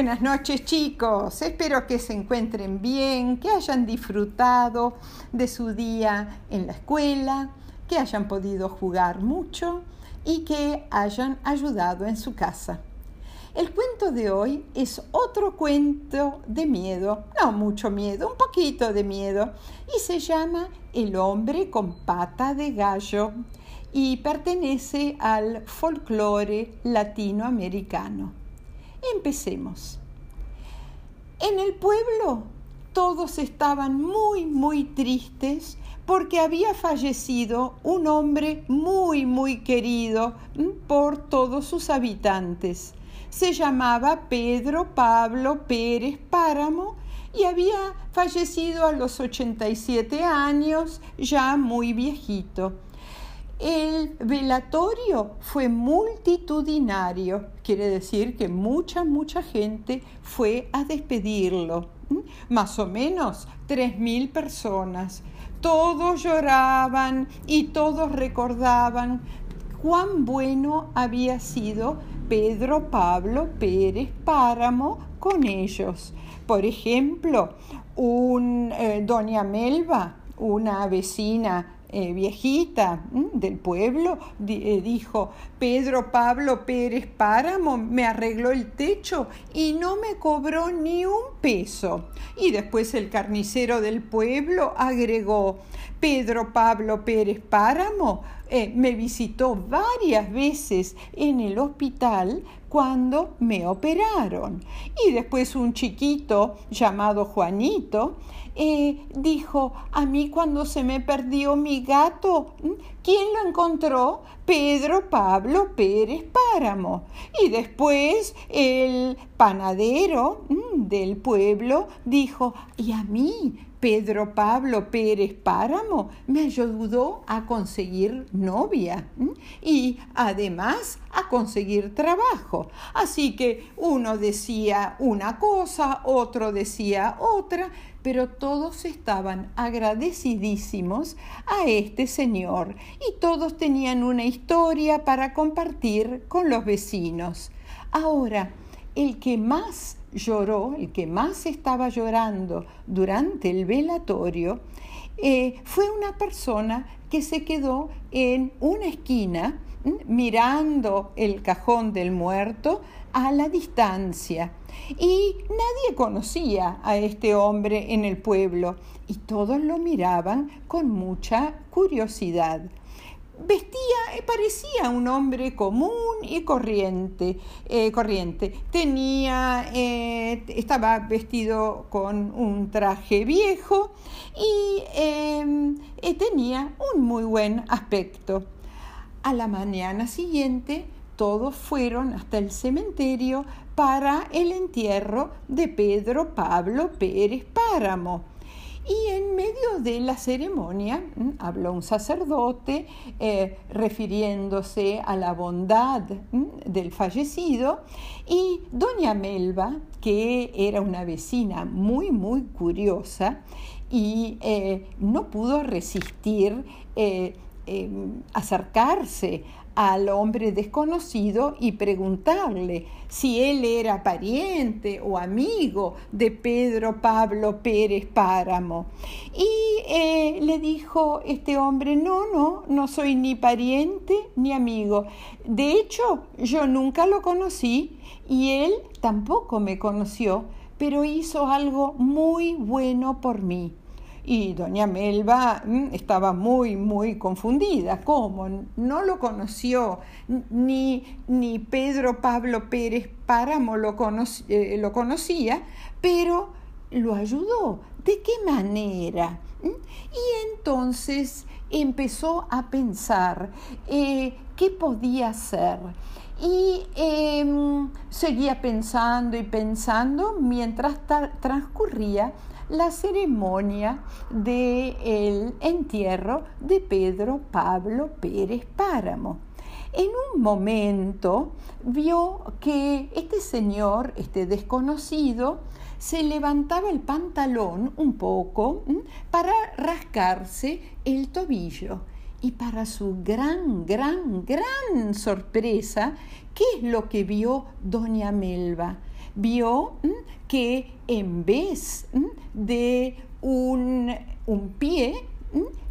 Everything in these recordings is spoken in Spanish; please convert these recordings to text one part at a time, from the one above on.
Buenas noches chicos, espero que se encuentren bien, que hayan disfrutado de su día en la escuela, que hayan podido jugar mucho y que hayan ayudado en su casa. El cuento de hoy es otro cuento de miedo, no mucho miedo, un poquito de miedo, y se llama El hombre con pata de gallo y pertenece al folclore latinoamericano. Empecemos. En el pueblo todos estaban muy, muy tristes porque había fallecido un hombre muy, muy querido por todos sus habitantes. Se llamaba Pedro Pablo Pérez Páramo y había fallecido a los 87 años, ya muy viejito. El velatorio fue multitudinario, quiere decir que mucha, mucha gente fue a despedirlo, más o menos tres mil personas. Todos lloraban y todos recordaban cuán bueno había sido Pedro Pablo Pérez Páramo con ellos. Por ejemplo, un, eh, doña Melba, una vecina eh, viejita del pueblo, eh, dijo, Pedro Pablo Pérez Páramo me arregló el techo y no me cobró ni un peso. Y después el carnicero del pueblo agregó, Pedro Pablo Pérez Páramo eh, me visitó varias veces en el hospital cuando me operaron. Y después un chiquito llamado Juanito eh, dijo, a mí cuando se me perdió mi gato, ¿quién lo encontró? Pedro Pablo Pérez Páramo. Y después el panadero del pueblo dijo, ¿y a mí? Pedro Pablo Pérez Páramo me ayudó a conseguir novia y además a conseguir trabajo. Así que uno decía una cosa, otro decía otra, pero todos estaban agradecidísimos a este señor y todos tenían una historia para compartir con los vecinos. Ahora, el que más lloró, el que más estaba llorando durante el velatorio, eh, fue una persona que se quedó en una esquina mirando el cajón del muerto a la distancia. Y nadie conocía a este hombre en el pueblo y todos lo miraban con mucha curiosidad vestía, eh, parecía un hombre común y corriente. Eh, corriente. Tenía, eh, estaba vestido con un traje viejo y tenía un muy buen aspecto. A la mañana siguiente todos fueron hasta el cementerio para el entierro de Pedro Pablo Pérez Páramo. Y en medio de la ceremonia habló un sacerdote eh, refiriéndose a la bondad del fallecido y doña Melba, que era una vecina muy, muy curiosa y eh, no pudo resistir eh, acercarse al hombre desconocido y preguntarle si él era pariente o amigo de Pedro Pablo Pérez Páramo. Y eh, le dijo este hombre, no, no, no soy ni pariente ni amigo. De hecho, yo nunca lo conocí y él tampoco me conoció, pero hizo algo muy bueno por mí. Y doña Melba mm, estaba muy, muy confundida. ¿Cómo? No lo conoció, ni, ni Pedro Pablo Pérez Páramo lo, eh, lo conocía, pero lo ayudó. ¿De qué manera? ¿Mm? Y entonces empezó a pensar eh, qué podía hacer. Y em, seguía pensando y pensando mientras transcurría la ceremonia del entierro de Pedro Pablo Pérez Páramo. En un momento vio que este señor, este desconocido, se levantaba el pantalón un poco para rascarse el tobillo. Y para su gran, gran, gran sorpresa, ¿qué es lo que vio doña Melba? vio que en vez de un, un pie,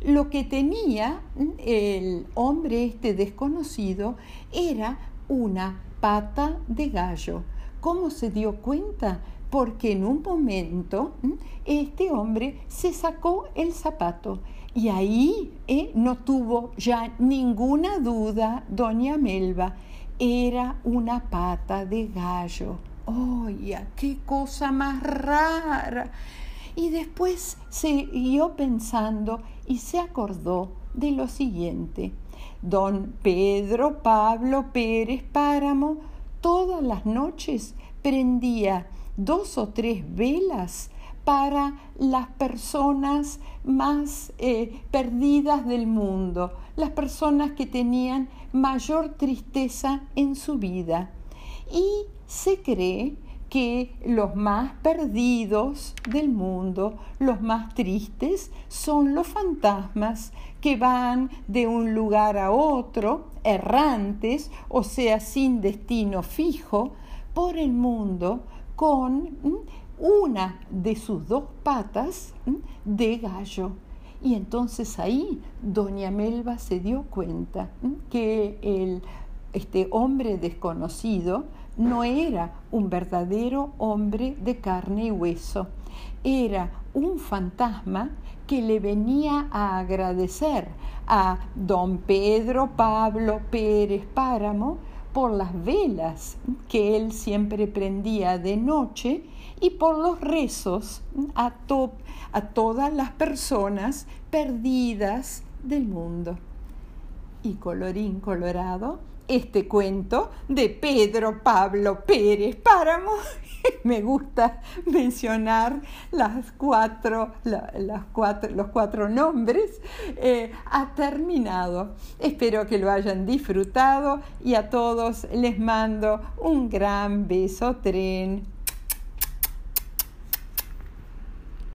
lo que tenía el hombre este desconocido era una pata de gallo. ¿Cómo se dio cuenta? Porque en un momento este hombre se sacó el zapato y ahí eh, no tuvo ya ninguna duda doña Melba, era una pata de gallo. ¡Oye, qué cosa más rara! Y después siguió pensando y se acordó de lo siguiente. Don Pedro Pablo Pérez Páramo todas las noches prendía dos o tres velas para las personas más eh, perdidas del mundo, las personas que tenían mayor tristeza en su vida. Y se cree que los más perdidos del mundo, los más tristes, son los fantasmas que van de un lugar a otro, errantes, o sea, sin destino fijo, por el mundo con una de sus dos patas de gallo. Y entonces ahí doña Melba se dio cuenta que el, este hombre desconocido no era un verdadero hombre de carne y hueso, era un fantasma que le venía a agradecer a don Pedro Pablo Pérez Páramo por las velas que él siempre prendía de noche y por los rezos a, a todas las personas perdidas del mundo. Y colorín colorado, este cuento de Pedro Pablo Pérez Páramo. Me gusta mencionar las cuatro, las cuatro, los cuatro nombres. Eh, ha terminado. Espero que lo hayan disfrutado y a todos les mando un gran beso tren.